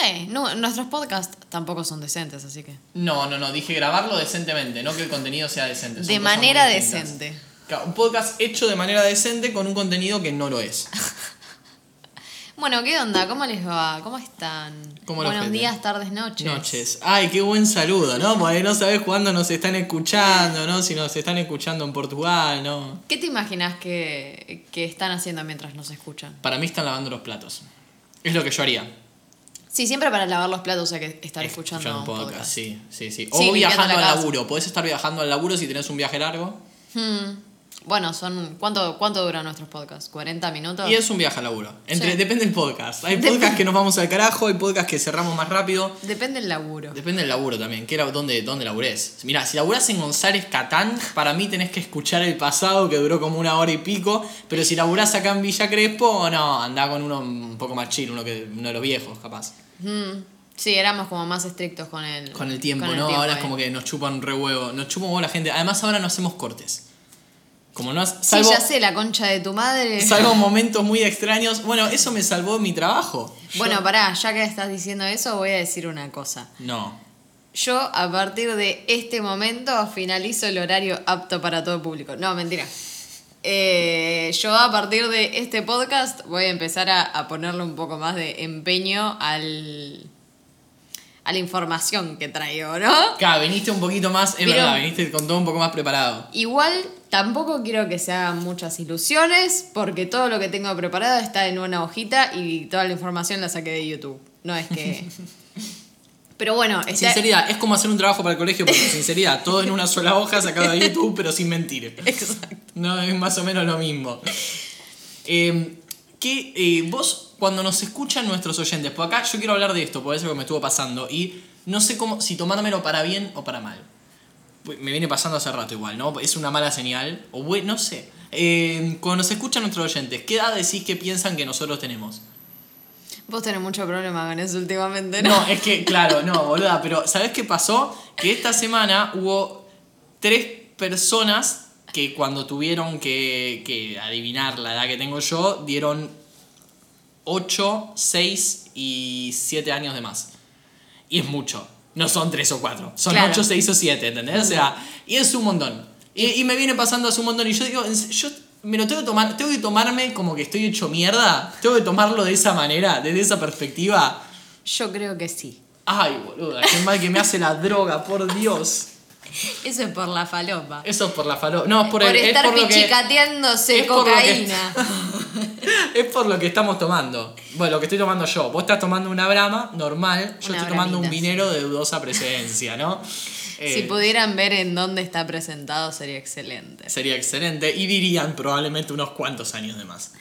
sé, no, nuestros podcasts tampoco son decentes, así que. No, no, no, dije grabarlo decentemente, no que el contenido sea decente. De manera decente. Claro, Un podcast hecho de manera decente con un contenido que no lo es. Bueno, ¿qué onda? ¿Cómo les va? ¿Cómo están? ¿Cómo los Buenos días, tardes, noches. Noches. Ay, qué buen saludo, ¿no? Porque no sabes cuándo nos están escuchando, ¿no? Si nos están escuchando en Portugal, ¿no? ¿Qué te imaginas que, que están haciendo mientras nos escuchan? Para mí están lavando los platos. Es lo que yo haría. Sí, siempre para lavar los platos hay que estar escuchando, un un podcast. Sí, sí, sí. Sí, O viajando al laburo. Podés estar viajando al laburo si tenés un viaje largo. Hmm. Bueno, son ¿cuánto, ¿cuánto duran nuestros podcasts? ¿40 minutos? Y es un viaje al laburo. Entre, Sí. Depende del podcast. Hay podcasts que nos vamos al carajo, hay podcasts que cerramos más rápido. Depende del laburo. Depende del laburo también, era dónde, dónde laburés. Mira, si laburás en González Catán, para mí tenés que escuchar el pasado que duró como una hora y pico. Pero si laburás acá en Villa Crespo, no, andá con uno un poco más chill, uno, que, uno de los viejos, capaz. Hmm. Sí, éramos como más estrictos con el, Con el tiempo, con el ¿no? tiempo ahora es como que nos chupan re huevo, nos chupan huevo la gente. Además, ahora no hacemos cortes. Como no has- Sí, salvo, ya sé, la concha de tu madre. salvo momentos muy extraños. Bueno, eso me salvó mi trabajo. Yo- Bueno, pará, ya que estás diciendo eso, voy a decir una cosa. No. Yo, a partir de este momento, finalizo el horario apto para todo público. No, mentira. Eh, yo, a partir de este podcast, voy a empezar a, a ponerle un poco más de empeño al, a la información que traigo, ¿no? Claro, viniste un poquito más, es Pero- verdad, viniste con todo un poco más preparado. Igual tampoco quiero que se hagan muchas ilusiones, porque todo lo que tengo preparado está en una hojita y toda la información la saqué de YouTube. No es que. Pero bueno, está- Sinceridad, es como hacer un trabajo para el colegio, porque sinceridad, todo en una sola hoja sacado de YouTube, pero sin mentir. Exacto. No, es más o menos lo mismo. Eh, que eh, vos, cuando nos escuchan nuestros oyentes, por acá yo quiero hablar de esto, porque es lo que me estuvo pasando, y no sé cómo, si tomármelo para bien o para mal. Me viene pasando hace rato igual, ¿no? Es una mala señal, o bueno, no sé. Eh, cuando nos escuchan nuestros oyentes, ¿qué edad decís que piensan que nosotros tenemos? Vos tenés mucho problema con eso últimamente, ¿no? No, es que, claro, no, boluda, pero ¿sabes qué pasó? Que esta semana hubo tres personas que cuando tuvieron que, que adivinar la edad que tengo yo, dieron 8, 6 y 7 años de más. Y es mucho. No son 3 o 4. Son Claro. 8, 6 o 7, ¿entendés? O sea, y es un montón. Y, y me viene pasando hace un montón. Y yo digo, yo me lo tengo que tomar, tengo que tomarme como que estoy hecho mierda. Tengo que tomarlo de esa manera, desde esa perspectiva. Yo creo que sí. Ay, boluda, qué mal que me hace la droga, por Dios. Eso es por la falopa. Eso es por la falo. No, es por, Por, el, es estar por lo que- pichicateándose es por lo que- cocaína. es por lo que estamos tomando. Bueno, lo que estoy tomando yo. Vos estás tomando una brama normal, yo Una estoy tomando un vinero de dudosa presencia, ¿no? Si Eh, pudieran ver en dónde está presentado, sería excelente. Sería excelente y dirían probablemente unos cuantos años de más.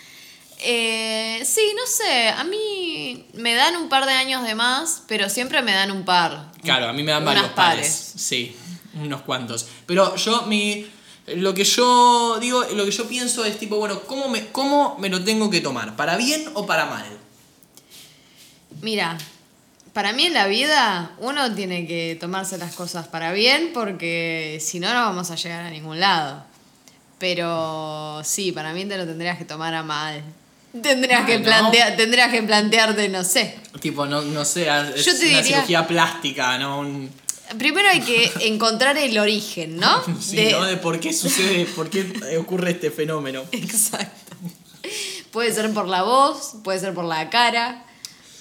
Eh, sí, no sé. A mí me dan un par de años de más, pero siempre me dan un par. Claro, a mí me dan varios pares. pares. Sí, unos cuantos. Pero yo, mi. Lo que yo digo, lo que yo pienso es tipo, bueno, ¿cómo me, ¿cómo me lo tengo que tomar? ¿Para bien o para mal? Mira, para mí en la vida uno tiene que tomarse las cosas para bien porque si no, no vamos a llegar a ningún lado. Pero sí, para mí te lo tendrías que tomar a mal. Tendrías, que, ¿no? plantear, tendrías que plantearte, no sé. Tipo, no, no sé, es Yo te una diría- cirugía plástica, ¿no? Un- Primero hay que encontrar el origen, ¿no? Sí, De- ¿no? De por qué sucede, por qué ocurre este fenómeno. Exacto. Puede ser por la voz, puede ser por la cara,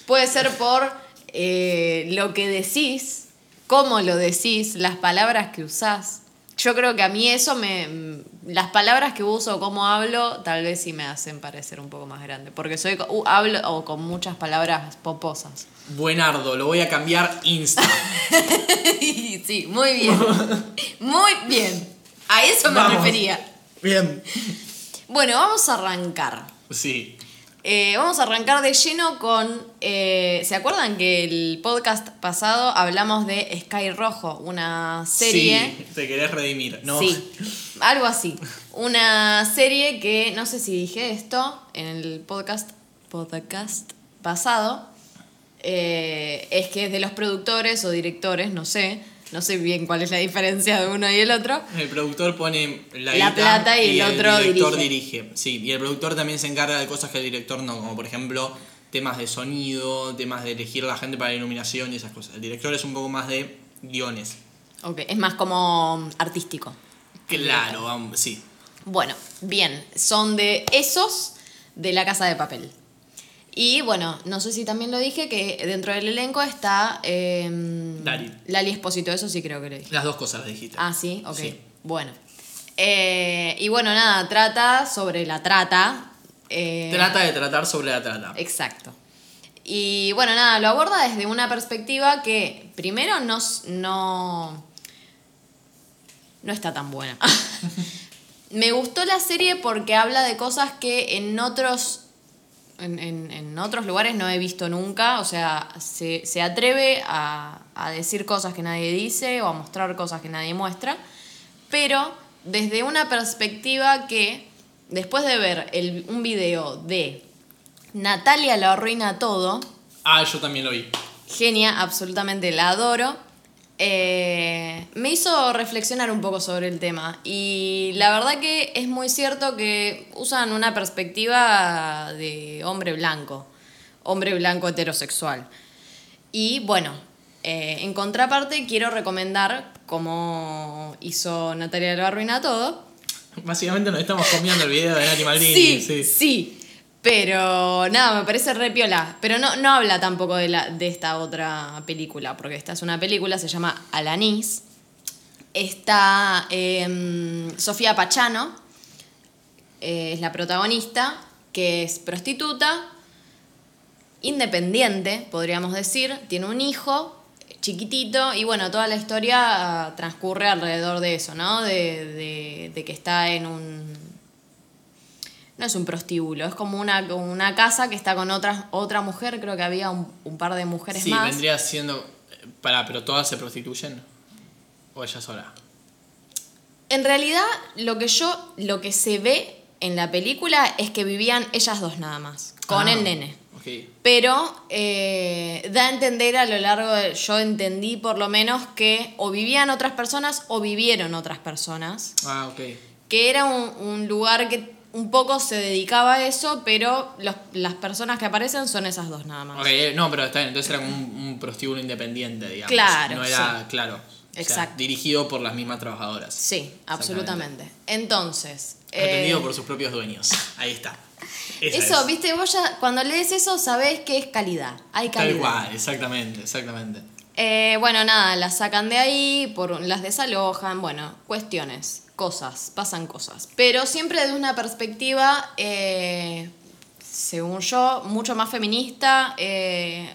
puede ser por eh, lo que decís, cómo lo decís, las palabras que usás. Yo creo que a mí eso me. Las palabras que uso, cómo hablo, tal vez sí me hacen parecer un poco más grande. Porque soy uh, hablo o con muchas palabras poposas. Buenardo, lo voy a cambiar insta. sí, muy bien. Muy bien. A eso me Vamos. refería. Bien. Bueno, vamos a arrancar. Sí. Eh, vamos a arrancar de lleno con. eh, ¿Se acuerdan que el podcast pasado hablamos de Sky Rojo? Una serie. Sí, te querés redimir, ¿no? Sí, algo así. Una serie que no sé si dije esto en el podcast, podcast pasado. eh, es que es de los productores o directores, no sé. No sé bien cuál es la diferencia de uno y el otro. El productor pone la, La plata y el otro director dirige. dirige. Sí, y el productor también se encarga de cosas que el director no, como por ejemplo temas de sonido, temas de elegir a la gente para la iluminación y esas cosas. El director es un poco más de guiones. Ok, es más como artístico. Claro, sí. Bueno, bien, son de esos de la casa de papel. Y bueno, no sé si también lo dije, que dentro del elenco está em, Lali. Lali Espósito, eso sí creo que lo dije. Las dos cosas las dijiste. Ah, sí, ok. Sí. Bueno. Eh, y bueno, nada, trata sobre la trata. eh, Trata de tratar sobre la trata. Exacto. Y bueno, nada, lo aborda desde una perspectiva que primero no, no, no está tan buena. Me gustó la serie porque habla de cosas que en otros, en, en- en otros lugares no he visto nunca. O sea, se, se atreve a, a decir cosas que nadie dice o a mostrar cosas que nadie muestra. Pero desde una perspectiva que, después de ver el- un video de Natalia lo arruina todo, Ah, yo también lo vi. genia, absolutamente la adoro. Eh, me hizo reflexionar un poco sobre el tema. Y la verdad que es muy cierto que usan una perspectiva de hombre blanco, hombre blanco heterosexual. Y bueno, eh, en contraparte quiero recomendar, como hizo Natalia lo arruina todo, Básicamente nos estamos comiendo el video de Maldini. Sí, sí. sí. Pero nada, me parece re piola. Pero no, no habla tampoco de, la, de esta otra película, porque esta es una película, se llama Alanis. Está em, Sofía Pachano, eh, es la protagonista, que es prostituta, independiente, podríamos decir, tiene un hijo chiquitito y bueno, toda la historia ah, transcurre alrededor de eso, ¿no? De, de- de que está en un... No es un prostíbulo, es como una, una casa que está con otras, otra mujer, creo que había un, un par de mujeres Sí, más. vendría siendo. Pará, pero todas se prostituyen. O ella sola. En realidad, lo que yo, lo que se ve en la película es que vivían ellas dos nada más, con Ah, el nene. Pero eh, da a entender a lo largo de. Yo entendí por lo menos que o vivían otras personas o vivieron otras personas. Ah, ok. Que era un, un lugar que un poco se dedicaba a eso, pero los- las personas que aparecen son esas dos nada más. Ok, eh, no, pero está bien. Entonces era como un, un prostíbulo independiente, digamos. Claro, No era, sí. claro. o sea, Exacto. dirigido por las mismas trabajadoras. Sí, absolutamente. Entonces. Atendido eh, por sus propios dueños. Ahí está. Esa Eso, es. viste, vos ya cuando lees eso sabés que es calidad. Hay calidad. Tal cual, exactamente, exactamente. Eh, bueno, nada, las sacan de ahí, por, las desalojan, bueno, cuestiones, cosas, pasan cosas. Pero siempre desde una perspectiva, eh, según yo, mucho más feminista. eh,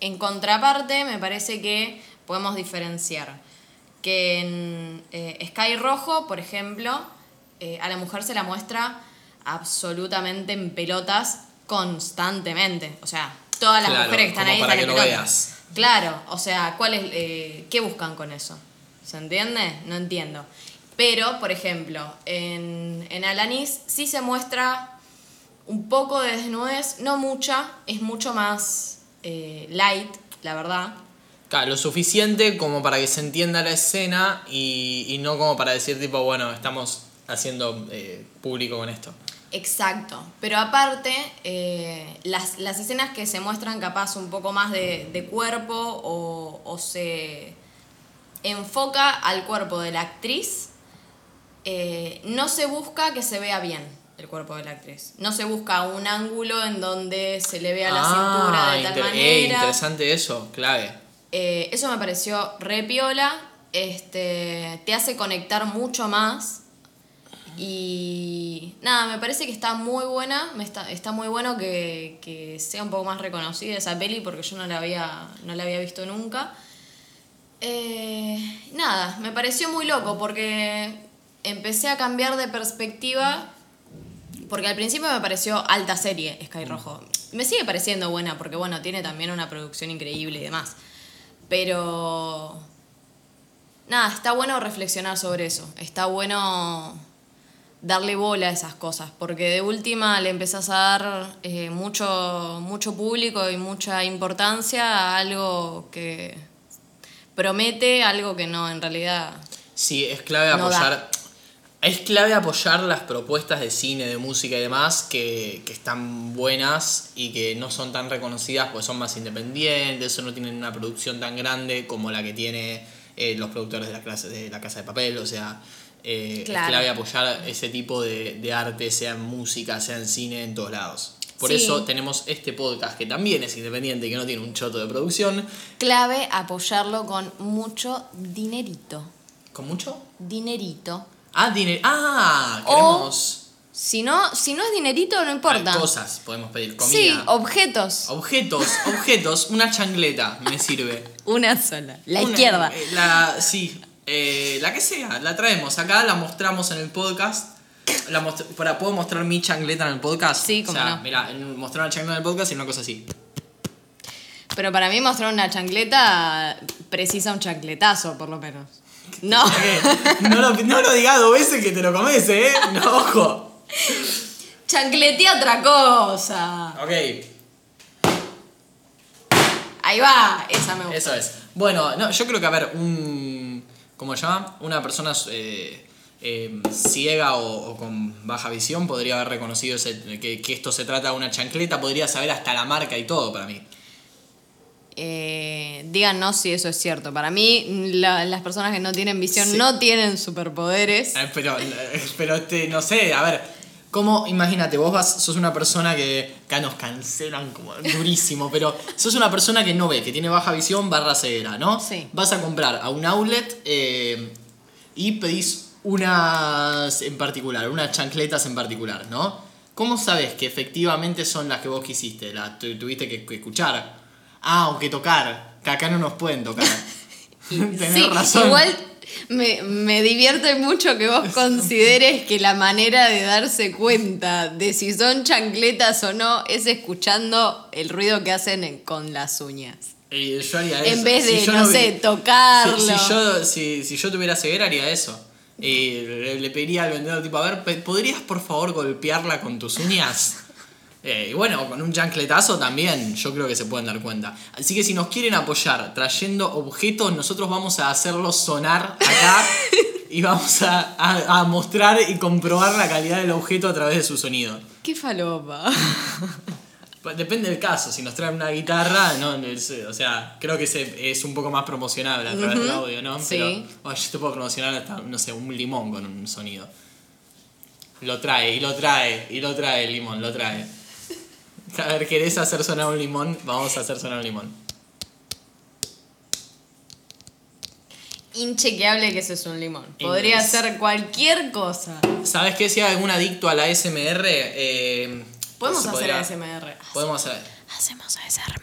en contraparte, me parece que podemos diferenciar que en eh, Sky Rojo, por ejemplo, a la mujer se la muestra absolutamente en pelotas constantemente. O sea, todas las Claro, mujeres que están ahí para están que en pelotas. veas. Claro, o sea, ¿cuál es, ¿qué buscan con eso? ¿Se entiende? No entiendo. Pero, por ejemplo, en, en Alanis sí se muestra un poco de desnudez, no mucha, es mucho más eh, light, la verdad. Claro, lo suficiente como para que se entienda la escena y, y no como para decir tipo, bueno, estamos haciendo eh, público con esto. Exacto, pero aparte, eh, las, las escenas que se muestran capaz un poco más de, de cuerpo o, o se enfoca al cuerpo de la actriz, eh, no se busca que se vea bien el cuerpo de la actriz. No se busca un ángulo en donde se le vea la cintura de tal eh, manera. interesante eso, clave. Eh, eso me pareció re piola. Este, te hace conectar mucho más. Y nada, me parece que está muy buena. Me está, está muy bueno que, que sea un poco más reconocida esa peli porque yo no la había, no la había visto nunca. Eh, nada, me pareció muy loco porque empecé a cambiar de perspectiva. Porque al principio me pareció alta serie Sky Rojo. Me sigue pareciendo buena porque, bueno, tiene también una producción increíble y demás. Pero. Nada, está bueno reflexionar sobre eso. Está bueno darle bola a esas cosas. Porque de última le empezás a dar eh, mucho, mucho público y mucha importancia a algo que promete, algo que no, en realidad. Sí, es clave No da. Es clave apoyar las propuestas de cine, de música y demás que, que están buenas y que no son tan reconocidas porque son más independientes o no tienen una producción tan grande como la que tiene eh, los productores de la, clase, de la Casa de Papel. O sea, eh, Claro. es clave apoyar ese tipo de, de arte, sea en música, sea en cine, en todos lados. Por Sí. eso tenemos este podcast que también es independiente y que no tiene un choto de producción. Clave apoyarlo con mucho dinerito. ¿Con mucho? Dinerito. Ah, dinero. Ah, O- queremos Si no, si no es dinerito, no importa. cosas, podemos pedir comida. Sí, objetos. Objetos, objetos, una changleta me sirve. Una sola. La Una- izquierda. eh, La, sí, eh, la que sea, la traemos acá, la mostramos en el podcast. La para, ¿Puedo mostrar mi changleta en el podcast? Sí, o cómo sea, no. Mira, mostrar una changleta en el podcast y una cosa así. Pero para mí mostrar una chancleta precisa un chancletazo, por lo menos. No. Eh, no, lo, no lo digas dos veces que te lo comes, ¿eh? No, ojo. Chancletea otra cosa. Ok, Ahí va, esa me gusta. eso es. Bueno, no, yo creo que, a ver, un. ¿Cómo se llama? Una persona eh, eh, ciega o, o con baja visión podría haber reconocido ese- que, que esto se trata de una chancleta, podría saber hasta la marca y todo para mí. Eh, díganos si eso es cierto. Para mí, la- las personas que no tienen visión Sí. no tienen superpoderes. Eh, Pero, pero este, no sé, a ver, ¿cómo? Imagínate, vos vas, sos una persona que acá nos cancelan como durísimo, pero sos una persona que no ve, que tiene baja visión barra ceguera, ¿no? Sí. Vas a comprar a un outlet eh, y pedís unas en particular, unas chancletas en particular, ¿no? ¿Cómo sabes que efectivamente son las que vos quisiste? Las tu- tuviste que escuchar. Ah, o que tocar, que acá no nos pueden tocar. Tenés Sí, razón. igual me, me divierte mucho que vos consideres que la manera de darse cuenta de si son chancletas o no es escuchando el ruido que hacen en- con las uñas. Y yo haría En eso. vez Si de, yo no sé, tocarlo. Si, si yo, si, si yo tuviera ceguera, haría eso. Y le, le pediría al vendedor, tipo, a ver, ¿podrías por favor golpearla con tus uñas? Eh, y bueno, con un chancletazo también, yo creo que se pueden dar cuenta. Así que si nos quieren apoyar trayendo objetos, nosotros vamos a hacerlos sonar acá y vamos a, a- a mostrar y comprobar la calidad del objeto a través de su sonido. Qué falopa. Pues Depende del caso, si nos traen una guitarra, no, o sea, creo que se- es un poco más promocionable a través del audio, ¿no? sí. Pero bueno, yo te puedo promocionar hasta, no sé, un limón con un sonido. Lo trae, y lo trae, y lo trae el limón, lo trae. A ver, ¿querés hacer sonar un limón? Vamos a hacer sonar un limón. Inchequeable que eso es un limón. Podría Inglés. ser cualquier cosa. ¿Sabes qué? Si hay algún adicto a la SMR, eh, Podemos se hacer podría- ASMR. Podemos hacer. Hacemos ASMR.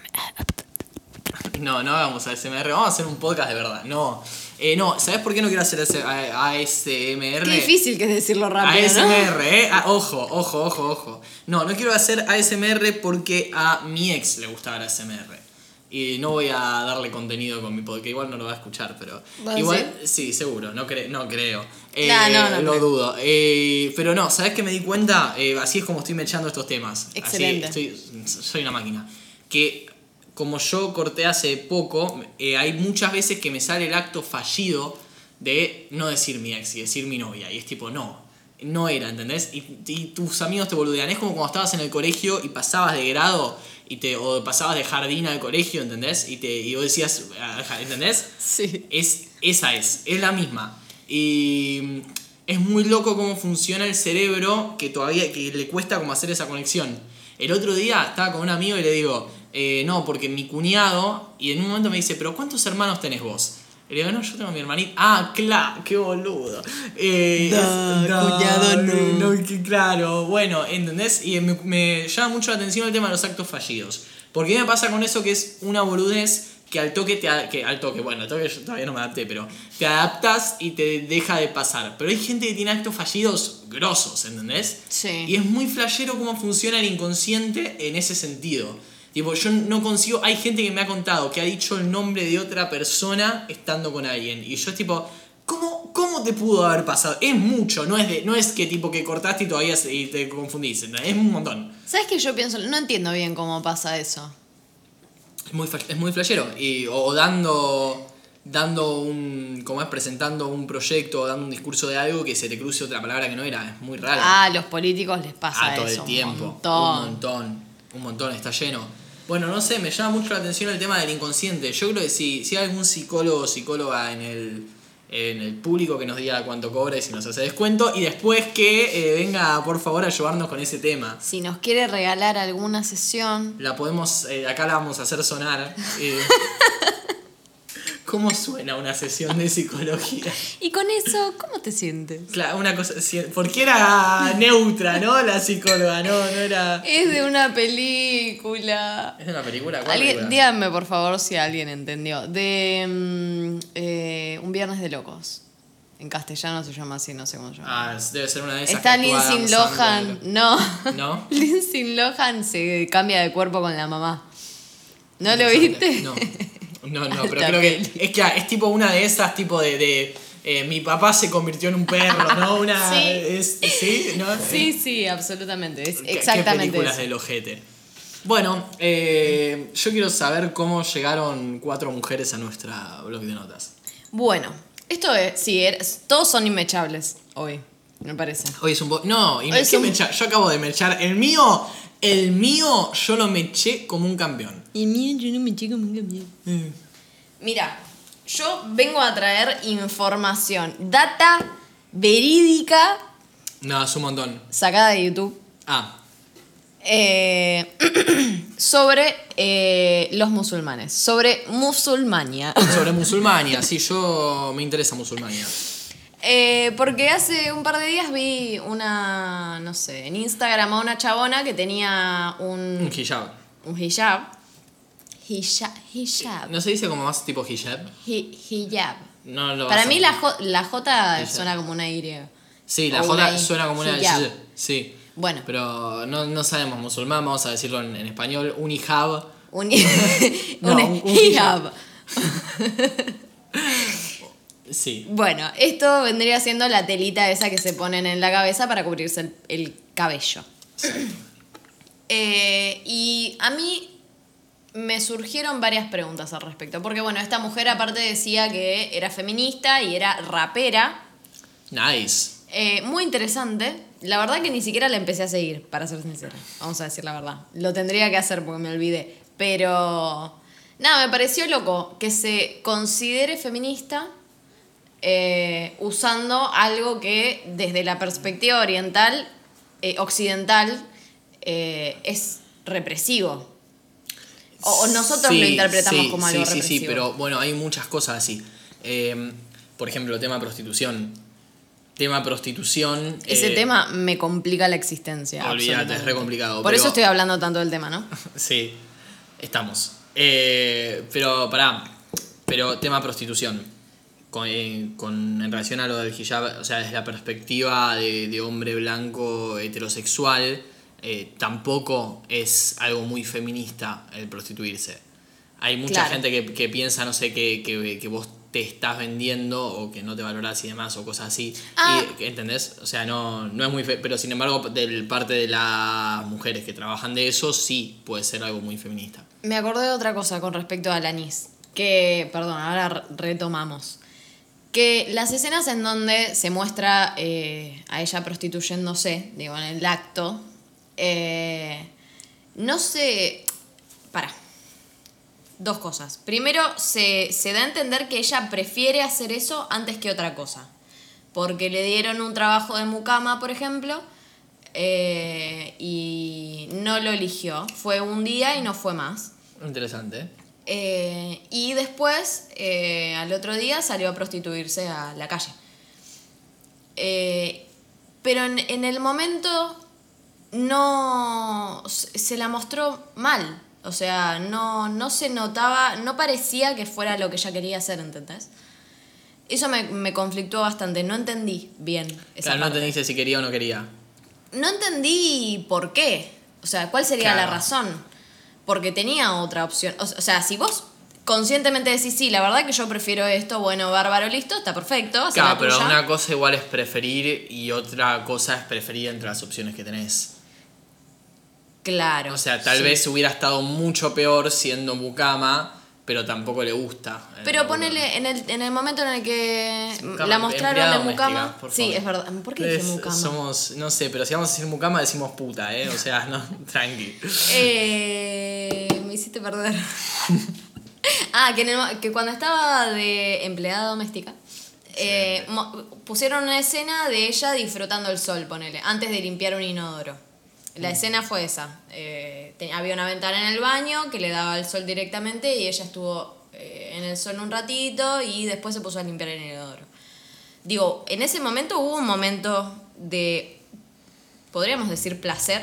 No, no hagamos ASMR, vamos a hacer un podcast de verdad. No, eh, no, ¿sabes por qué no quiero hacer ASMR? Qué difícil que es decirlo rápido, ¿no? ASMR, ¿eh? Ah, ojo, ojo, ojo, ojo. No, no quiero hacer ASMR porque a mi ex le gustaba el ASMR. Y no voy a darle contenido con mi podcast, igual no lo va a escuchar, pero. ¿Vos Igual, sí, seguro, no, cre- no creo. Eh, No, no, no Lo creo. dudo. Eh, pero no, ¿sabes qué me di cuenta? Eh, así es como estoy mechando estos temas. Así Excelente. estoy- soy una máquina. Que como yo corté hace poco, eh, hay muchas veces que me sale el acto fallido de no decir mi ex y decir mi novia. Y es tipo, no, no era, ¿entendés? Y, y tus amigos te boludean. Es como cuando estabas en el colegio y pasabas de grado y te, o pasabas de jardín al colegio, ¿entendés? Y, te, y vos decías, ah, ¿entendés? Sí. Es, esa es, es la misma. Y mm, es muy loco cómo funciona el cerebro que todavía que le cuesta como hacer esa conexión. El otro día estaba con un amigo y le digo, eh, no, porque mi cuñado, y en un momento me dice, pero ¿cuántos hermanos tenés vos? Y le digo, no, yo tengo a mi hermanita. Ah, claro, qué boludo. Eh, Da, cuñado, no. que claro, bueno, ¿entendés? Y me, me llama mucho la atención el tema de los actos fallidos. Porque ¿qué me pasa con eso que es una boludez que al toque te que al toque, bueno, al toque yo todavía no me adapté, pero te adaptas y te deja de pasar. Pero hay gente que tiene actos fallidos grosos, ¿entendés? Sí. Y es muy flashero cómo funciona el inconsciente en ese sentido. Tipo, yo no consigo. Hay gente que me ha contado que ha dicho el nombre de otra persona estando con alguien. Y yo es tipo, ¿cómo, cómo te pudo haber pasado? Es mucho, no es, de, no es que tipo que cortaste y todavía se- y te confundís. ¿entendés? Es un montón. ¿Sabes qué yo pienso? No entiendo bien cómo pasa eso. Es muy, es muy flashero. Y, o dando. dando un. como es presentando un proyecto o dando un discurso de algo que se te cruce otra palabra que no era. Es muy raro. Ah, a los políticos les pasa Ah, todo eso. el tiempo. Un montón. Un montón. Un montón, está lleno. Bueno, no sé, me llama mucho la atención el tema del inconsciente. Yo creo que si, si hay algún psicólogo o psicóloga en el, en el público que nos diga cuánto cobra y si nos hace descuento. Y después que eh, venga, por favor, a ayudarnos con ese tema. Si nos quiere regalar alguna sesión, La podemos, eh, acá la vamos a hacer sonar. eh. ¿Cómo suena una sesión de psicología? y con eso, ¿cómo te sientes? Claro, una cosa, porque era neutra, ¿no? La psicóloga, no, no era... Es de una película. ¿Es de una película? ¿Cuál película? díganme por favor si alguien entendió. De mm, eh, Un Viernes de Locos. En castellano se llama así, no sé cómo se llama. Ah, debe ser una de esas Está Lindsay Lohan. No. ¿No? Lindsay Lohan se cambia de cuerpo con la mamá. ¿No lo viste? No, no, no pero creo que es que es tipo una de esas, tipo de... de, eh, mi papá se convirtió en un perro, ¿no? Una... Sí. es- ¿Sí? ¿No? Sí, sí, absolutamente. Es ¿Qué- exactamente ¿Qué películas eso. del ojete? Bueno, eh, yo quiero saber cómo llegaron cuatro mujeres a nuestra blog de notas. Bueno, esto es, sí, er- todos son inmechables hoy, me parece. Hoy es un poco... No, y Hoy me, es ¿qué un- yo acabo de mechar. El mío, el mío, yo lo meché como un campeón. Y mira, yo no me chico muy bien. Mira, yo vengo a traer información, data verídica No, es un montón. sacada de YouTube Ah, eh, sobre eh, los musulmanes, sobre musulmania. sobre musulmania. Sí, yo me interesa musulmania. Eh, porque hace un par de días vi una, no sé, en Instagram a una chabona que tenía Un un, hijab. un hijab. Hijab. Hijab. ¿No se dice como más tipo hijab? Hi- hijab. No lo Para mí la, J, la J Hijab. suena como una Y. Sí, la J suena como una y, Sí. Bueno. Pero no, no sabemos musulmán, vamos a decirlo en, en español. Un hijab. Un, No, un un- un hijab. Sí. Bueno, esto vendría siendo la telita esa que se ponen en la cabeza para cubrirse el, el cabello. Eh, y a mí me surgieron varias preguntas al respecto. Porque bueno, esta mujer aparte decía que era feminista y era rapera. Nice. Eh, muy interesante. La verdad que ni siquiera la empecé a seguir, para ser sincera. Vamos a decir la verdad. Lo tendría que hacer porque me olvidé. Pero... Nada, me pareció loco que se considere feminista eh, usando algo que desde la perspectiva oriental, eh, occidental, es represivo. O, o nosotros Sí, lo interpretamos sí, como algo sí, represivo. Sí, sí, pero bueno, hay muchas cosas así. Eh, por ejemplo, tema prostitución. Tema prostitución. Ese eh, tema me complica la existencia. olvídate, es re complicado, Por pero- eso estoy hablando tanto del tema, ¿no? Sí, estamos. Eh, pero, pará. Pero tema prostitución. Con, eh, con- en relación a lo del hijab, o sea, desde la perspectiva de, de hombre blanco heterosexual, eh, tampoco es algo muy feminista el prostituirse. Hay mucha Claro. gente que, que piensa, no sé, que, que, que vos te estás vendiendo o que no te valorás y demás o cosas así. Ah. Y, ¿Entendés? O sea, no, no es muy... fe- pero sin embargo, del parte de las mujeres que trabajan de eso, sí puede ser algo muy feminista. Me acordé de otra cosa con respecto al anís. Que, perdón, ahora re- retomamos. Que las escenas en donde se muestra eh, a ella prostituyéndose, digo, en el acto, eh, no se... Para. Dos cosas. Primero, se, se da a entender que ella prefiere hacer eso antes que otra cosa. Porque le dieron un trabajo de mucama, por ejemplo, eh, y no lo eligió. Fue un día y no fue más. Interesante. ¿eh? Y después, eh, al otro día, salió a prostituirse a la calle. Pero en, en el momento no se la mostró mal. O sea, no, no se notaba, no parecía que fuera lo que ella quería hacer, ¿entendés? Eso me, me conflictuó bastante, no entendí bien esa Claro, no entendiste si quería o no quería. No entendí por qué. O sea, ¿cuál sería la razón? Porque tenía otra opción. O sea, si vos conscientemente decís, sí, la verdad que yo prefiero esto, bueno, bárbaro, listo, está perfecto. Claro, la pero una cosa igual es preferir y otra cosa es preferir entre las opciones que tenés. Claro. O sea, tal sí. vez hubiera estado mucho peor siendo mucama pero tampoco le gusta. eh, Pero ponele, en el, en el momento en el que la mostraron doméstica, por Sí, es verdad. ¿Por qué dije Es- Mucama? Somos, no sé, pero si vamos a decir mucama decimos puta, ¿eh? O sea, no, tranqui. Eh, me hiciste perder. ah, que, en el que cuando estaba de empleada doméstica, eh, pusieron una escena de ella disfrutando el sol, ponele, antes de limpiar un inodoro. La escena fue esa. eh, te- había una ventana en el baño que le daba el sol directamente y ella estuvo eh, en el sol un ratito y después se puso a limpiar el inodoro. Digo, en ese momento hubo un momento de, podríamos decir, placer.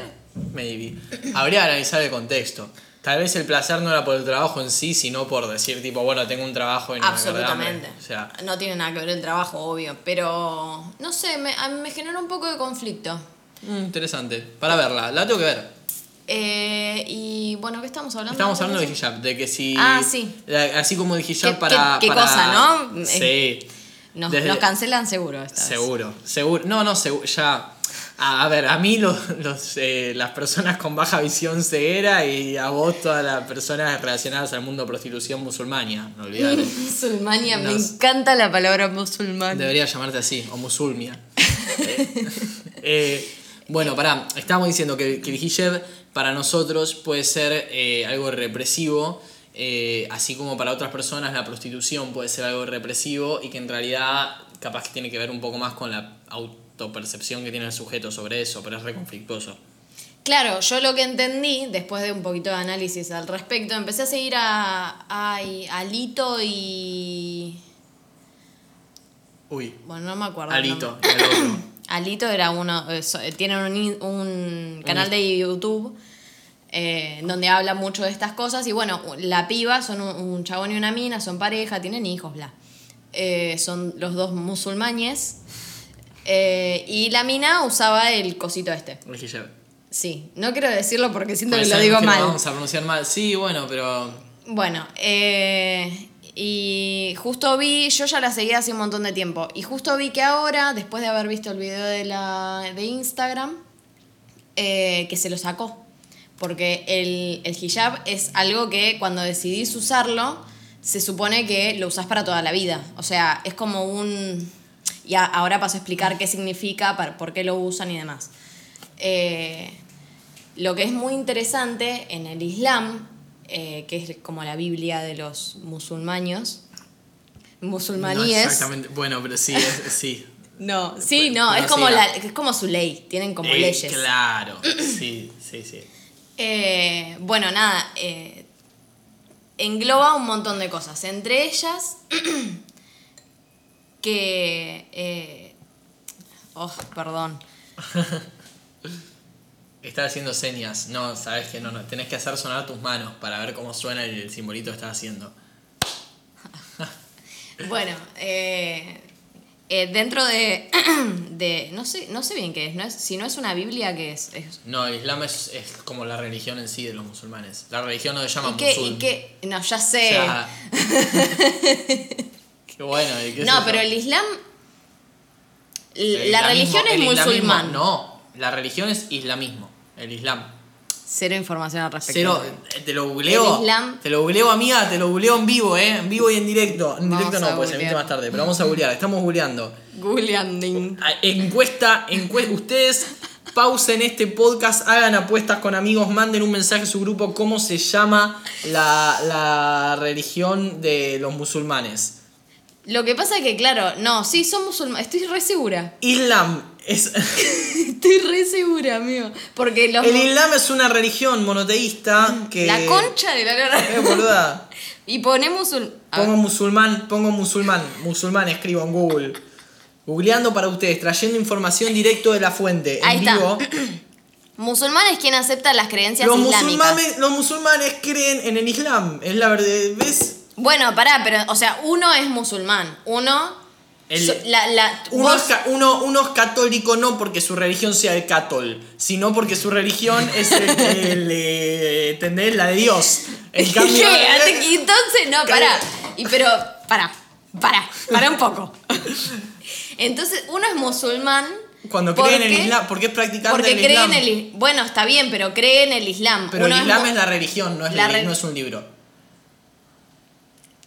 Maybe. Habría que analizar el contexto. Tal vez el placer no era por el trabajo en sí, sino por decir, tipo, bueno, tengo un trabajo y no me. Absolutamente. O sea, no tiene nada que ver el trabajo, obvio. Pero, no sé, me, me generó un poco de conflicto. Mm, interesante. Para verla, la tengo que ver. Eh, y bueno, ¿qué estamos hablando? Estamos hablando del hijab, de que si. Ah, sí. la- Así como el hijab ¿Qué- para. qué- qué para- cosa, no? Sí. Nos, Desde- nos cancelan seguro esta vez. Seguro, seguro. No, no, seguro. Ya. A, a ver, a mí los, los, eh, las personas con baja visión ceguera y a vos todas las personas relacionadas al mundo prostitución musulmania, no olvidate. Musulmania, me Nos- encanta la palabra musulmán. Debería llamarte así, o musulmia. Eh, eh, bueno, pará, estábamos diciendo que, que el hijab para nosotros puede ser eh, algo represivo, eh, así como para otras personas la prostitución puede ser algo represivo y que en realidad capaz que tiene que ver un poco más con la autopercepción que tiene el sujeto sobre eso, pero es re conflictuoso. Claro, yo lo que entendí, después de un poquito de análisis al respecto, empecé a seguir a, a Alito y... Uy, Bueno, no me acuerdo. Alito, el otro. Alito era uno, eh, eh, tiene un, canal de YouTube eh, donde habla mucho de estas cosas y bueno, la piba son un, un chabón y una mina, son pareja, tienen hijos, bla. Eh, son los dos musulmanes eh, y la mina usaba el cosito este. El hijab. Sí, no quiero decirlo porque siento que lo digo que mal. Vamos a pronunciar mal. Sí, bueno, pero Bueno, eh, y justo vi, yo ya la seguía hace un montón de tiempo, y justo vi que ahora, después de haber visto el video de, la, de Instagram, eh, que se lo sacó. Porque el, el hijab es algo que cuando decidís usarlo, se supone que lo usás para toda la vida. O sea, es como un... Y ahora paso a explicar qué significa, para- por qué lo usan y demás. Eh, lo que es muy interesante en el Islam, eh, que es como la Biblia de los musulmanes, No musulmaníes. exactamente. Bueno, pero sí, es- sí. No, sí, no, Pero es como, sí, la, es como su ley, tienen como Eh, leyes. Claro, sí, sí, sí. Eh, bueno, nada, eh, engloba un montón de cosas, entre ellas que... oh, perdón. Estás haciendo señas. No, sabes que no, no. Tenés que hacer sonar tus manos para ver cómo suena el, simbolito que estás haciendo. Bueno, eh, eh, dentro de, de... No sé, no sé bien qué es, no es, si no es una Biblia, ¿qué es? Es- No, el Islam es, es como la religión en sí de los musulmanes. La religión no se llama ¿Y qué, y qué? No, ya O sé. sea, qué bueno. ¿y qué sé no, pero el Islam... El la religión es el musulmán. No, la religión es islamismo. El Islam. Cero información al respecto. Cero, eh, te lo googleo. El Islam- Te lo googleo, amiga, te lo googleo en vivo, ¿eh? En vivo y en directo. En Vamos directo no, pues se emite más tarde, pero vamos a googlear. Estamos googleando. Googleanding. Ah, Encuesta, encue- ustedes pausen este podcast, hagan apuestas con amigos, manden un mensaje a su grupo cómo se llama la, la religión de los musulmanes. Lo que pasa es que, claro, no, sí, son musulmanes. Estoy re segura. Islam es Estoy re segura, amigo. Porque los. el Islam es una religión monoteísta que La concha de la Eh, cara. boluda. Y pone musul. a Pongo musulmán, pongo musulmán, musulmán escribo en Google. Googleando para ustedes, trayendo información directo de la fuente en Ahí está. vivo. Musulmán es quien acepta las creencias Los islámicas. musulmanes, los musulmanes creen en el Islam. Es la verdad, ¿ves? Bueno, pará, pero, o sea, uno es musulmán. Uno. El- so- la, la, Uno, vos- es, ca- uno, uno es católico no porque su religión sea el catol, sino porque su religión es el, el, eh, ¿entendés? la de Dios. En cambio, y Entonces, no, pará. Y pero, pará, pará, pará un poco. Entonces, uno es musulmán. cuando creen en el Islam, porque es practicante Porque del cree Islam. en el is- Bueno, está bien, pero cree en el Islam. Pero Uno el Islam es la religión, no es, la la- re- no es un libro.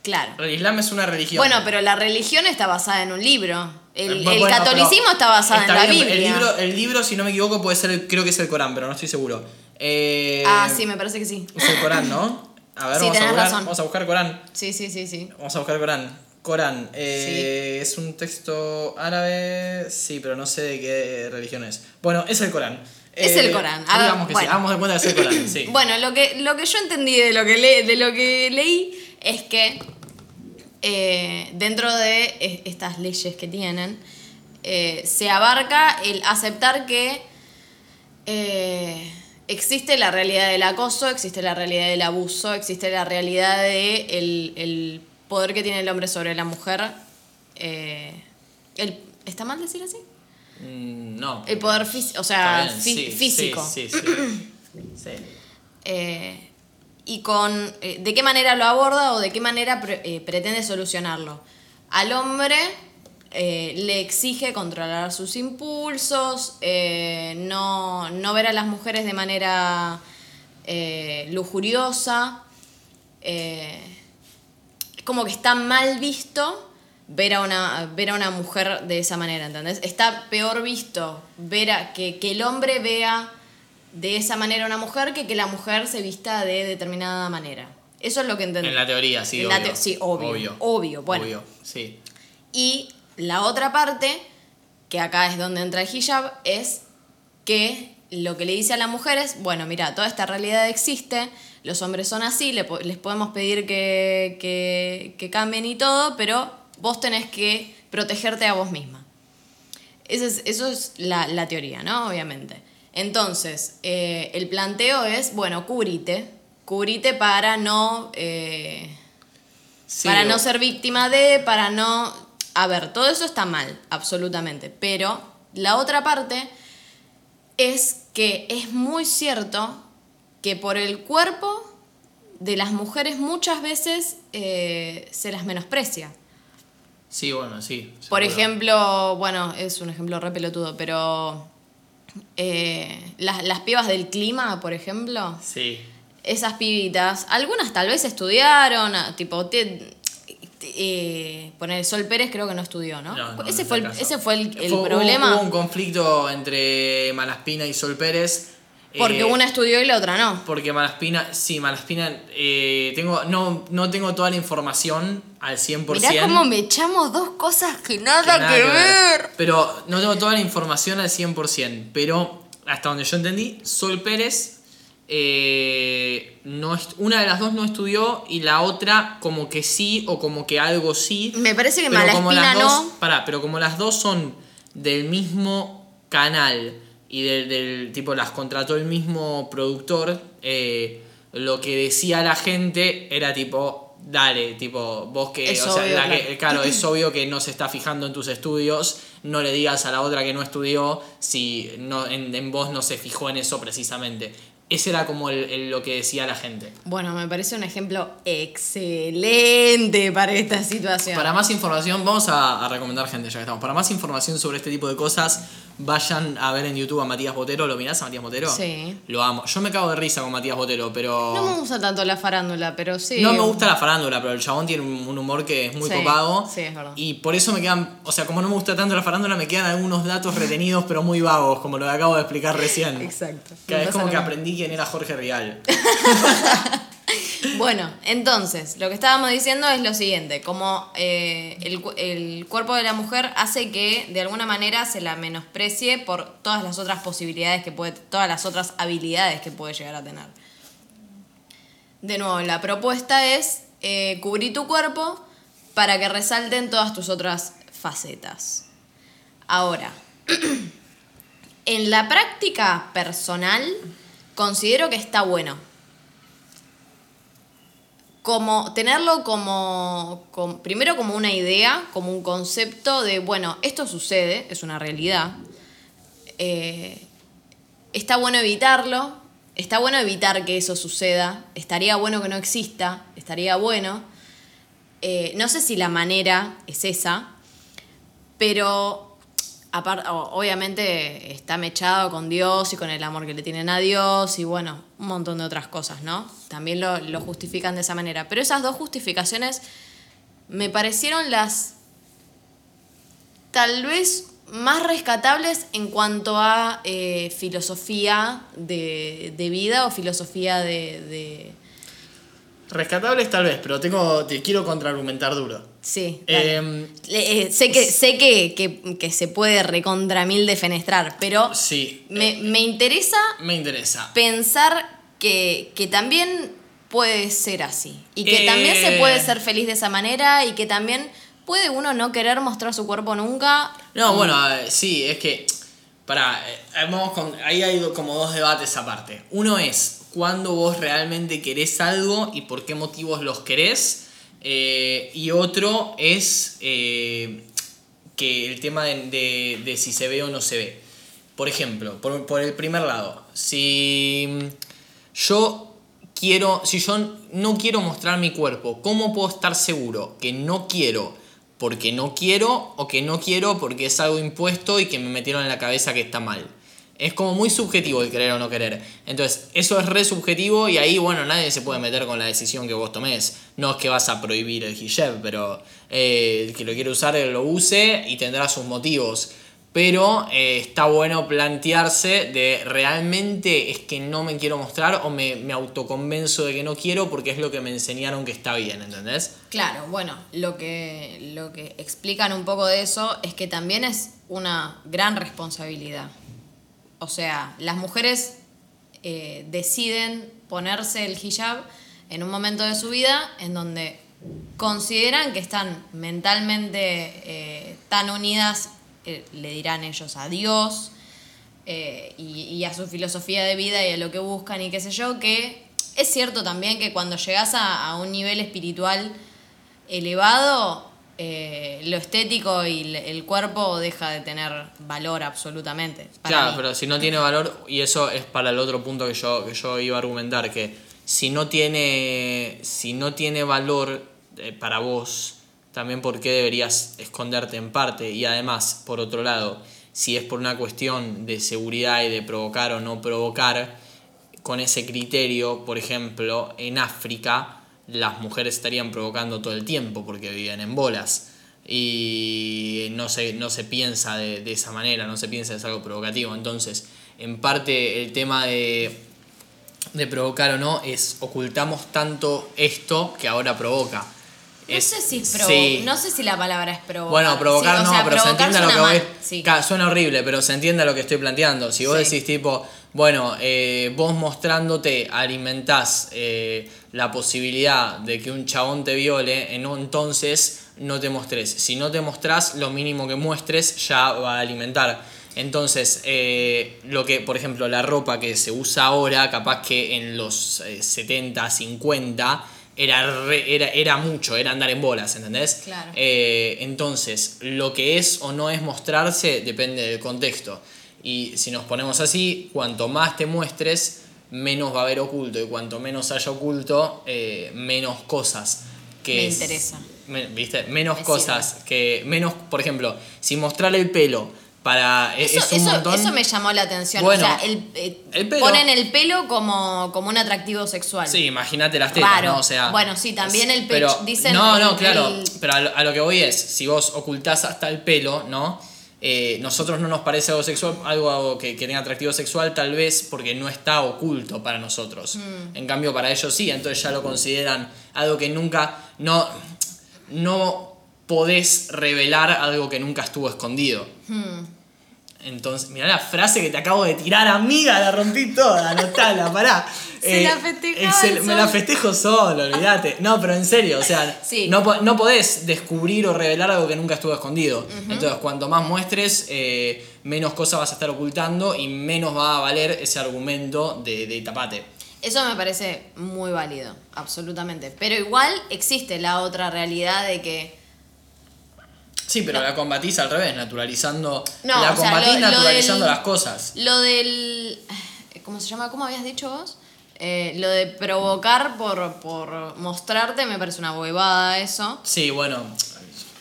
Claro. El Islam es una religión. Bueno, pero la religión está basada en un libro. El, Eh, el bueno, catolicismo pero está basado está en la bien, Biblia. El libro, el libro, si no me equivoco, puede ser, el- creo que es el Corán, pero no estoy seguro. Eh, Ah, sí, me parece que sí. Es el Corán, ¿no? A ver, Sí, vamos, a buscar, razón. vamos a buscar Corán. Sí, sí, sí, sí. Vamos a buscar Corán. Corán. eh, Es un texto árabe. Sí, pero no sé de qué religión es. Bueno, es el Corán. Es el Corán. Digamos que sí, bueno. hagamos de cuenta que es el Corán. Sí. Bueno, lo que, lo que yo entendí de lo que, le- de lo que leí es que eh, dentro de es- estas leyes que tienen, eh, se abarca el aceptar que eh, existe la realidad del acoso, existe la realidad del abuso, existe la realidad de el, el poder que tiene el hombre sobre la mujer. el, ¿Está mal decir así? Mm, no. El poder físico, o sea, bien, sí, físico. Sí, sí, sí. Sí. Y con eh, de qué manera lo aborda o de qué manera eh, pretende solucionarlo. Al hombre eh, le exige controlar sus impulsos, no, no ver a las mujeres de manera lujuriosa. es como que está mal visto ver a una, ver a una mujer de esa manera, ¿entendés? Está peor visto ver a, que, que el hombre vea de esa manera a una mujer que que la mujer se vista de determinada manera. Eso es lo que entendí. En la teoría, sí, En obvio. sí, obvio, obvio, bueno. Obvio, sí. Y la otra parte, que acá es donde entra el hijab, es que lo que le dice a la mujer es, bueno, mira, toda esta realidad existe, los hombres son así, les podemos pedir que, que, que cambien y todo, pero vos tenés que protegerte a vos misma. Esa es, eso es la, la teoría, ¿no? Obviamente. Entonces, eh, el planteo es, bueno, cubrite, cubrite para no... eh, Sí, para o- no ser víctima de, para no... A ver, todo eso está mal, absolutamente. Pero la otra parte es que es muy cierto que por el cuerpo de las mujeres muchas veces eh, se las menosprecia. Sí, bueno, sí. Por seguro. ejemplo, bueno, es un ejemplo re pelotudo, pero eh, las, las pibas del clima, por ejemplo, Sí. esas pibitas, algunas tal vez estudiaron, ah, tipo, te, te- eh, poner Sol Pérez creo que no estudió, ¿no? No, no, ese, no fue el, ese fue el, el Fue- hubo- problema, Hubo, un conflicto entre Malaspina y Sol Pérez. Porque eh, una estudió y la otra no. Porque Malaspina, sí, Malaspina, eh, tengo, no, no tengo toda la información al 100%. Mirá cómo me echamos dos cosas que nada que que, nada que ver. Pero no tengo toda la información al 100%. Pero hasta donde yo entendí, Sol Pérez, eh, no una de las dos no estudió y la otra como que sí o como que algo sí. Me parece que como Malaspina las dos, no. pará, pero como las dos son del mismo canal y del, del tipo las contrató el mismo productor, eh, lo que decía la gente era tipo, dale, tipo, vos que, Es o sea, obvio, la que- claro. claro, es obvio que no se está fijando en tus estudios, no le digas a la otra que no estudió si no, en, en vos no se fijó en eso precisamente. Ese era como el- el- lo que decía la gente. Bueno, me parece un ejemplo excelente para esta situación. Para más información, vamos a, a recomendar gente, ya que estamos. Para más información sobre este tipo de cosas, vayan a ver en YouTube a Matías Botero. ¿Lo mirás a Matías Botero? Sí. Lo amo. Yo me cago de risa con Matías Botero, pero. No me gusta tanto la farándula, pero sí. No me gusta la farándula, pero el chabón tiene un humor que es muy Sí, copado. sí, es verdad. Y por eso me quedan, o sea, como no me gusta tanto la farándula, me quedan algunos datos retenidos, pero muy vagos, como lo que acabo de explicar recién. Exacto. Que es como que aprendí era Jorge Rial. Bueno, entonces, lo que estábamos diciendo es lo siguiente, como eh, el cuerpo de la mujer hace que de alguna manera se la menosprecie por todas las otras posibilidades que puede, todas las otras habilidades que puede llegar a tener. De nuevo, la propuesta es eh, cubrir tu cuerpo para que resalten todas tus otras facetas. Ahora, en la práctica personal, considero que está bueno como tenerlo como, com- primero como una idea, como un concepto de, bueno, esto sucede, es una realidad. Eh, está bueno evitarlo, está bueno evitar que eso suceda, estaría bueno que no exista, estaría bueno. Eh, no sé si la manera es esa, pero obviamente está mechado con Dios y con el amor que le tienen a Dios y bueno, un montón de otras cosas, ¿no? También lo, justifican de esa manera. Pero esas dos justificaciones me parecieron las tal vez más rescatables en cuanto a eh, filosofía de, de vida o filosofía de- Rescatables tal vez, pero tengo, te quiero contraargumentar duro. Sí. Eh, eh, sé que, sé que, que- que se puede recontra mil defenestrar, pero sí, me, me interesa me interesa. pensar que, que también puede ser así. Y que Eh. también se puede ser feliz de esa manera y que también puede uno no querer mostrar su cuerpo nunca. No, bueno, eh, sí, es que. Para, vamos con, ahí hay como dos debates aparte. Uno es cuándo vos realmente querés algo y por qué motivos los querés. eh, y otro es eh, que el tema de, de- de si se ve o no se ve. Por ejemplo, por, por el primer lado, si yo quiero, si yo no quiero mostrar mi cuerpo, ¿cómo puedo estar seguro que no quiero porque no quiero o que no quiero porque es algo impuesto y que me metieron en la cabeza que está mal? Es como muy subjetivo el querer o no querer. Entonces, eso es re subjetivo y ahí, bueno, nadie se puede meter con la decisión que vos tomes. No es que vas a prohibir el hijab, pero eh, el que lo quiere usar, lo use y tendrá sus motivos. Pero eh, está bueno plantearse de realmente es que no me quiero mostrar o me, me autoconvenzo de que no quiero porque es lo que me enseñaron que está bien, ¿entendés? Claro, bueno, lo que, lo que explican un poco de eso es que también es una gran responsabilidad. O sea, las mujeres eh, deciden ponerse el hijab en un momento de su vida en donde consideran que están mentalmente eh, tan unidas, eh, le dirán ellos a Dios y, a su filosofía de vida y a lo que buscan y qué sé yo, que es cierto también que cuando llegas a un nivel espiritual elevado, eh, lo estético y el- cuerpo deja de tener valor absolutamente. claro, mí. pero si no tiene valor, y eso es para el otro punto que yo, que yo iba a argumentar, que si no tiene, si no tiene valor eh, para vos, también por qué deberías esconderte en parte. Y además, por otro lado, si es por una cuestión de seguridad y de provocar o no provocar, con ese criterio, por ejemplo, en África las mujeres estarían provocando todo el tiempo porque viven en bolas. Y no se, no se piensa de, de esa manera, no se piensa es algo provocativo. Entonces, en parte el tema de, de provocar o no es ocultamos tanto esto que ahora provoca. No Es- sé si es provo- sí. no sé si la palabra es provocar. Bueno, provocar Sí, o no, sea, pero se provocar entiende a lo que voy. mal, sí. Ca- Suena horrible, pero se entiende lo que estoy planteando. Si vos decís tipo, bueno, eh, vos mostrándote alimentás eh, la posibilidad de que un chabón te viole, en- entonces no te mostres. Si no te mostrás, lo mínimo que muestres ya va a alimentar. Entonces, eh, lo que, por ejemplo, la ropa que se usa ahora, capaz que en los eh, 70, 50, era, re- era, era mucho, era andar en bolas, ¿entendés? Claro. Eh, entonces, lo que es o no es mostrarse depende del contexto. Y si nos ponemos así, cuanto más te muestres, menos va a haber oculto. Y cuanto menos haya oculto, eh, menos cosas que... Me es- interesa. ¿Viste? Menos Me cosas que... Menos, por ejemplo, si mostrar el pelo para... es- Eso, es un eso- montón... eso me llamó la atención. Bueno, o sea, el, eh, el pelo- ponen el pelo como, como un atractivo sexual. Sí, imagínate las tetas, Raro. ¿no? O sea, Bueno, sí, también el pecho. Dicen no, el- no, claro. el- Pero a lo, a lo que voy es, si vos ocultás hasta el pelo, ¿no? Eh, nosotros no nos parece algo sexual, algo, algo que, que tenga atractivo sexual, tal vez porque no está oculto para nosotros. Mm. En cambio, para ellos sí, entonces ya lo consideran algo que nunca. No, no podés revelar algo que nunca estuvo escondido. Hmm. Entonces, mirá la frase que te acabo de tirar, amiga, la rompí toda, anotala, pará. Se la festejaba Me la festejo solo, olvídate. No, pero en serio, o sea, Sí. no, no podés descubrir o revelar algo que nunca estuvo escondido. Entonces, cuanto más muestres, eh, menos cosas vas a estar ocultando y menos va a valer ese argumento de, de tapate. Eso me parece muy válido, absolutamente. Pero igual existe la otra realidad de que Sí, pero la combatís al revés, naturalizando. No, la o sea, combatís lo naturalizando del- las cosas. lo del... ¿Cómo se llama? ¿Cómo habías dicho vos? Eh, lo de provocar por, por mostrarte me parece una huevada eso. Sí, bueno.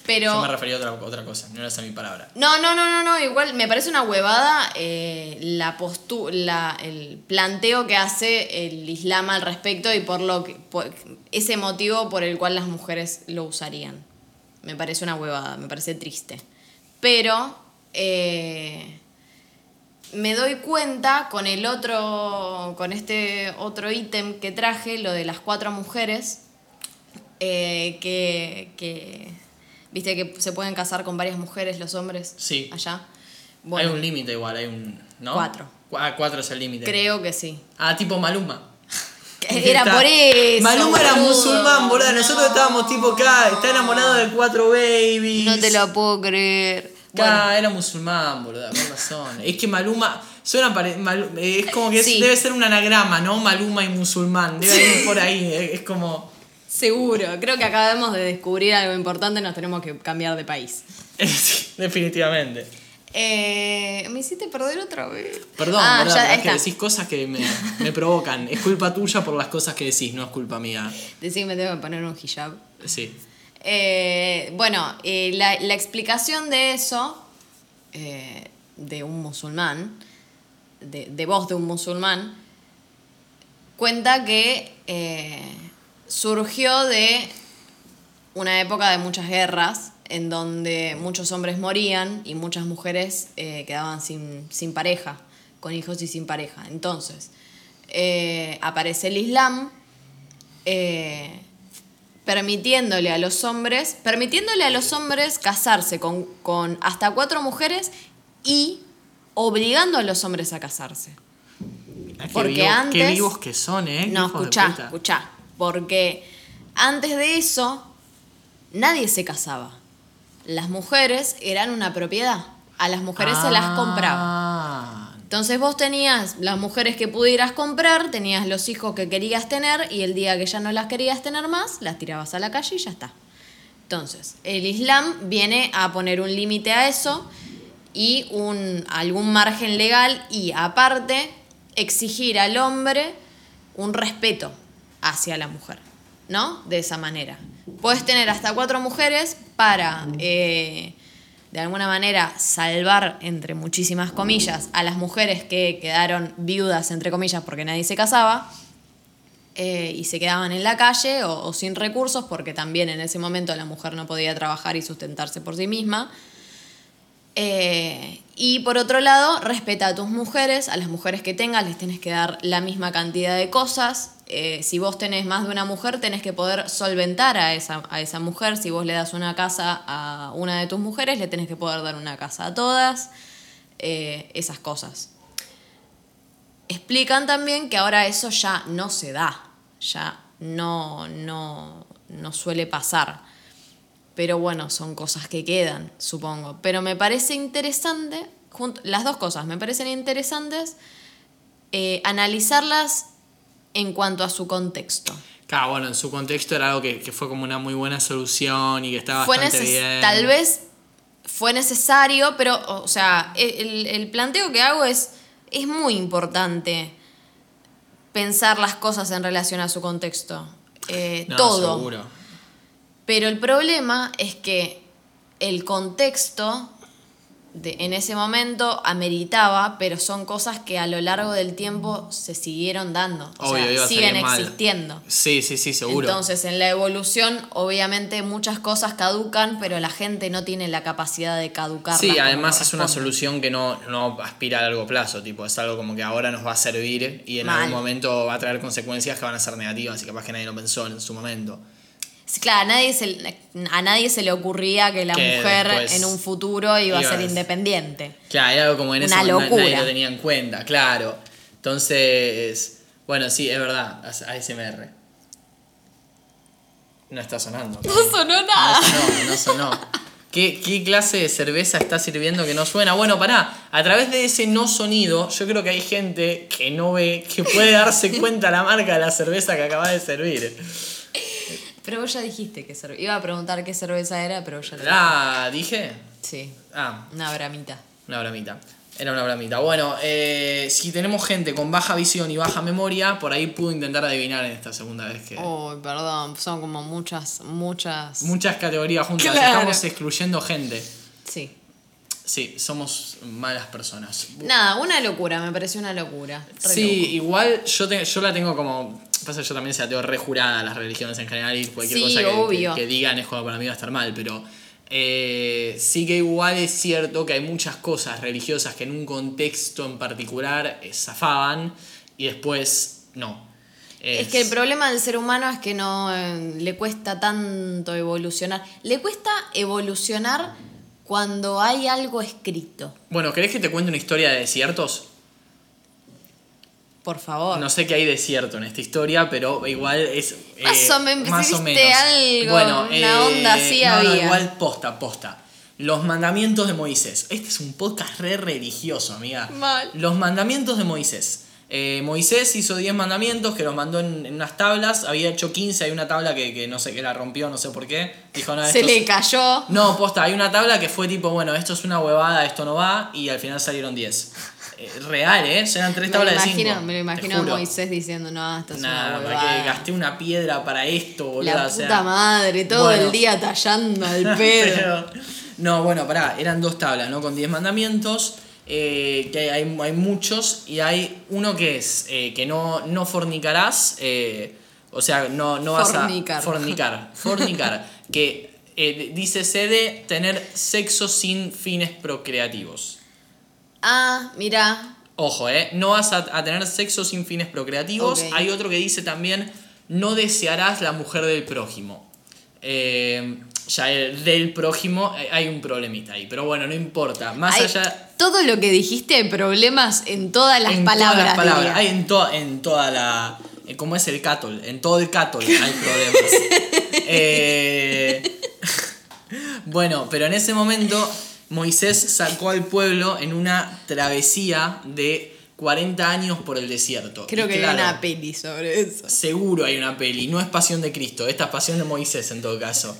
Pero... Yo me refería a otra, otra cosa, no era esa mi palabra. No, no, no, no, no, igual me parece una huevada eh, la postu la, el planteo que hace el Islam al respecto y por lo que por ese motivo por el cual las mujeres lo usarían. Me parece una huevada, me parece triste. Pero eh, me doy cuenta con el otro, con este otro ítem que traje, lo de las cuatro mujeres, eh, que, que, viste que se pueden casar con varias mujeres los hombres Sí. allá. hay un límite igual, hay un. ¿No? Cuatro. Cu- Ah, cuatro es el límite. creo que sí. Ah, tipo Maluma. Era por eso. Maluma era boludo. musulmán, boludo. Nosotros estábamos tipo acá, está enamorado de cuatro babies. No te lo puedo creer. Acá era musulmán, boludo, con razón. Es que Maluma. Suena pare- es como que es- debe ser un anagrama, ¿no? Maluma y musulmán. Debe ir por ahí. Es como. Seguro. Creo que acabamos de descubrir algo importante, nos tenemos que cambiar de país. Sí, definitivamente. Eh, me hiciste perder otra vez. Perdón, Ah, ¿verdad? ya, es que decís cosas que me, me provocan. Es culpa tuya por las cosas que decís, no es culpa mía. Decí que me tengo que poner un hijab. Sí. Eh, bueno, eh, la, la explicación de eso, de un musulmán, de, de voz de un musulmán, cuenta que surgió de una época de muchas guerras, en donde muchos hombres morían y muchas mujeres eh, quedaban sin, sin pareja, con hijos y sin pareja. Entonces, eh, aparece el Islam. eh, permitiéndole a los hombres, permitiéndole a los hombres casarse con, con hasta cuatro mujeres y obligando a los hombres a casarse. Ah, qué Porque vivo- Qué antes- vivos que son, ¿eh? No, escuchá, escuchá. Porque antes de eso, nadie se casaba. Las mujeres eran una propiedad. A las mujeres se las compraba. Ah, Entonces vos tenías las mujeres que pudieras comprar, tenías los hijos que querías tener y el día que ya no las querías tener más, las tirabas a la calle y ya está. Entonces, el Islam viene a poner un límite a eso y un, algún margen legal y aparte exigir al hombre un respeto hacia la mujer, ¿no? De esa manera. Puedes tener hasta cuatro mujeres para, eh, de alguna manera, salvar, entre muchísimas comillas, a las mujeres que quedaron viudas, entre comillas, porque nadie se casaba. eh, y se quedaban en la calle o, o sin recursos porque también en ese momento la mujer no podía trabajar y sustentarse por sí misma. Eh, y por otro lado, respeta a tus mujeres, a las mujeres que tengas les tienes que dar la misma cantidad de cosas. Eh, si vos tenés más de una mujer, tenés que poder solventar a esa, a esa mujer. Si vos le das una casa a una de tus mujeres, le tenés que poder dar una casa a todas. Eh, esas cosas. Explican también que ahora eso ya no se da, ya no, no, no suele pasar. Pero bueno, son cosas que quedan, supongo. Pero me parece interesante, jun- las dos cosas, me parecen interesantes eh, analizarlas en cuanto a su contexto. Claro, bueno, en su contexto era algo que, que fue como una muy buena solución y que estaba Fue bastante bien. Tal vez fue necesario, pero, o sea, el, el planteo que hago es, es muy importante pensar las cosas en relación a su contexto. Eh, No, todo. seguro. Pero el problema es que el contexto de- en ese momento ameritaba, pero son cosas que a lo largo del tiempo se siguieron dando. O Obvio, sea, iba a salir siguen mal. existiendo. Sí, sí, sí, seguro. Entonces, en la evolución, obviamente muchas cosas caducan, pero la gente no tiene la capacidad de caducar. Sí, además es una solución que no, no aspira a largo plazo, tipo, es algo como que ahora nos va a servir y en Mal. algún momento va a traer consecuencias que van a ser negativas y capaz que nadie lo pensó en su momento. Claro, a nadie, se, a nadie se le ocurría que la Que mujer en un futuro iba, a ser independiente. Claro, era algo como en Una na- locura. nadie lo tenía en cuenta, claro. Entonces, bueno, sí, es verdad, ASMR. No está sonando. No sonó nada. No sonó, no sonó. ¿Qué, ¿Qué clase de cerveza está sirviendo que no suena? Bueno, pará, a través de ese no sonido, yo creo que hay gente que no ve, que puede darse cuenta la marca de la cerveza que acaba de servir. Pero vos ya dijiste que cerveza. Iba a preguntar qué cerveza era, pero ya lo Ah, dije. Sí, Ah, una bramita. una bramita. Era una bramita. Bueno, eh, si tenemos gente con baja visión y baja memoria, por ahí pudo intentar adivinar en esta segunda vez que. Oh, perdón, son como muchas, muchas. Muchas categorías juntas, Claro. estamos excluyendo gente. Sí. Somos malas personas. Nada, una locura, me pareció una locura. Re Sí, loco. igual yo, te- yo la tengo como. Pasa que yo también se la tengo rejurada a las religiones en general y cualquier Sí, cosa que- que digan es como para mí va a estar mal, pero. eh, sí que igual es cierto que hay muchas cosas religiosas que en un contexto en particular eh, zafaban y después no. Es que el problema del ser humano es que no eh, le cuesta tanto evolucionar. Le cuesta evolucionar cuando hay algo escrito. Bueno, ¿querés que te cuente una historia de desiertos? Por favor. No sé qué hay desierto en esta historia, pero igual es. eh, Más o men- más o menos. algo, Bueno, una eh, onda así no, no, había. igual posta, posta. Los mandamientos de Moisés. Este es un podcast re religioso, amiga. Mal. Los mandamientos de Moisés. Eh, Moisés hizo 10 mandamientos que los mandó en, en unas tablas. Había hecho 15, hay una tabla que, que no sé, que la rompió, no sé por qué. Dijo, no, Se le cayó. no, posta, hay una tabla que fue tipo, bueno, esto es una huevada, esto no va, y al final salieron 10. Eh, real, ¿eh? Eran tres Me tablas de imagino, 5. me lo imagino a Moisés diciendo, no, esto es Nada, una que huevada. gasté una piedra para esto, boludo. La o sea, puta madre, todo bueno. el día tallando al pedo. Pero- no, bueno, pará, eran dos tablas, ¿no? Con 10 mandamientos, eh, que hay, hay muchos, y hay uno que es eh, que no, no fornicarás, eh, o sea, no, no vas Fornicar. a fornicar, fornicar, que dice de tener sexo sin fines procreativos. Ah, mira. Ojo, ¿eh? No vas a, a tener sexo sin fines procreativos. Hay otro que dice también, no desearás la mujer del prójimo. Eh, ya el del prójimo eh, hay un problemita ahí, pero bueno, no importa. Más Hay- allá... Todo lo que dijiste hay problemas en todas las en palabras. todas las palabras, hay en, to- en toda la... eh, ¿Cómo es el catol? En todo el catol hay problemas. Eh, bueno, pero en ese momento Moisés sacó al pueblo en una travesía de 40 años por el desierto. Creo Y que claro, hay una peli sobre eso. Seguro hay una peli, no es Pasión de Cristo, esta es Pasión de Moisés en todo caso.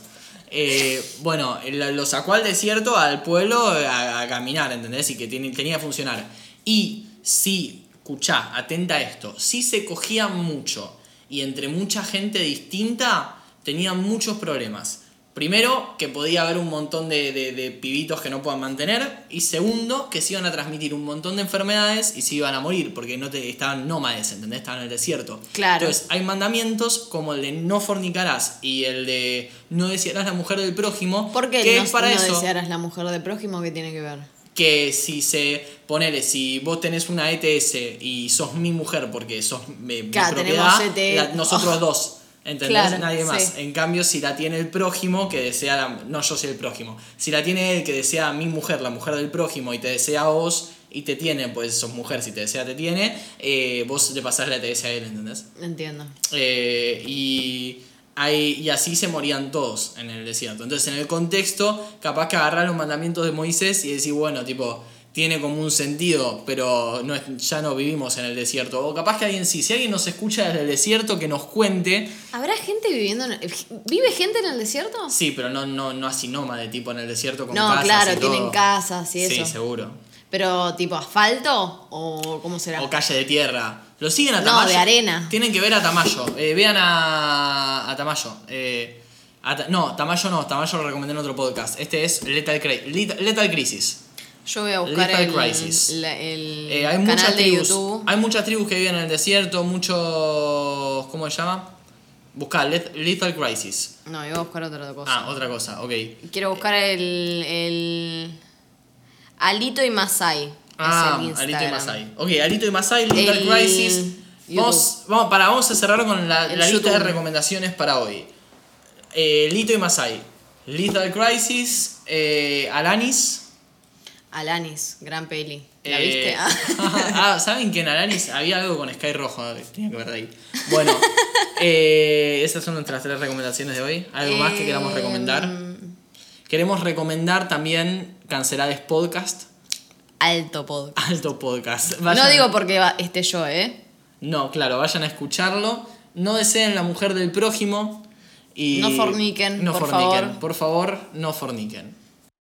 Eh, bueno, lo sacó al desierto, al pueblo, a, caminar, ¿entendés? Y que tenía que funcionar. Y si, escuchá, atenta a esto, si se cogían mucho y entre mucha gente distinta, tenían muchos problemas. Primero, que podía haber un montón de, de- de pibitos que no puedan mantener. Y segundo, que se iban a transmitir un montón de enfermedades y se iban a morir porque no te, estaban nómades, ¿entendés? Estaban en el desierto. Claro. Entonces, hay mandamientos como el de no fornicarás y el de no desearás la mujer del prójimo. ¿Por qué que no, es para no eso desearás la mujer de prójimo? ¿Qué tiene que ver? que si se ponele, si vos tenés una ETS y sos mi mujer porque sos mi, mi propiedad, la- nosotros Oh. dos. ¿Entendés? Claro, Nadie más. sí. En cambio, si la tiene el prójimo que desea la- No, yo soy el prójimo. Si la tiene él que desea a mi mujer, la mujer del prójimo, y te desea a vos, y te tiene, pues sos mujer, si te desea, te tiene, eh, vos le pasás la ETS a él, ¿entendés? Entiendo. Eh, y, hay, y así se morían todos en el desierto. Entonces, en el contexto, capaz que agarrar los mandamientos de Moisés y decir, bueno, tipo, tiene como un sentido, pero no es- ya no vivimos en el desierto. O capaz que alguien sí, si alguien nos escucha desde el desierto, que nos cuente. ¿Habrá gente viviendo en ¿Vive gente en el desierto? Sí, pero no, no, no así nómade, tipo en el desierto con No, casas claro, y todo. tienen casas y Sí, eso. seguro. Pero tipo asfalto o cómo será? O calle de tierra. Lo siguen a No, Tamayo. de arena. Tienen que ver a Tamayo. Eh, vean a, a Tamayo. Eh, a no, Tamayo no. Tamayo lo recomendé en otro podcast. Este es Lethal, Lethal Crisis. Yo voy a buscar Lethal el, Crisis. la- el Eh, hay muchas de tribus. YouTube. Hay muchas tribus que viven en el desierto. Muchos. ¿Cómo se llama? Buscar Leth- Lethal Crisis. No, iba a buscar otra cosa. Ah, otra cosa. Ok. Quiero buscar el, el Alito y Masai. Ah, Alito y. Masai. Ok, Alito y Masai, Lethal El Crisis. Vamos, vamos, para, vamos a cerrar con la, la lista de recomendaciones para hoy. Eh, Lito y Masai. Lethal Crisis. eh, Alanis. Alanis, gran peli. ¿La eh, viste? Ah. ah, ¿saben que en Alanis había algo con Sky Rojo? Tenía que ver de ahí. Bueno, eh, esas son nuestras tres recomendaciones de hoy. ¿Algo más que queramos recomendar? Em, Queremos recomendar también Cancelades Podcast. Alto podcast. Alto podcast. No digo porque esté yo, ¿eh? No, claro, vayan a escucharlo. No deseen la mujer del prójimo. Y No forniquen, no por forniquen. favor. Por favor, no forniquen.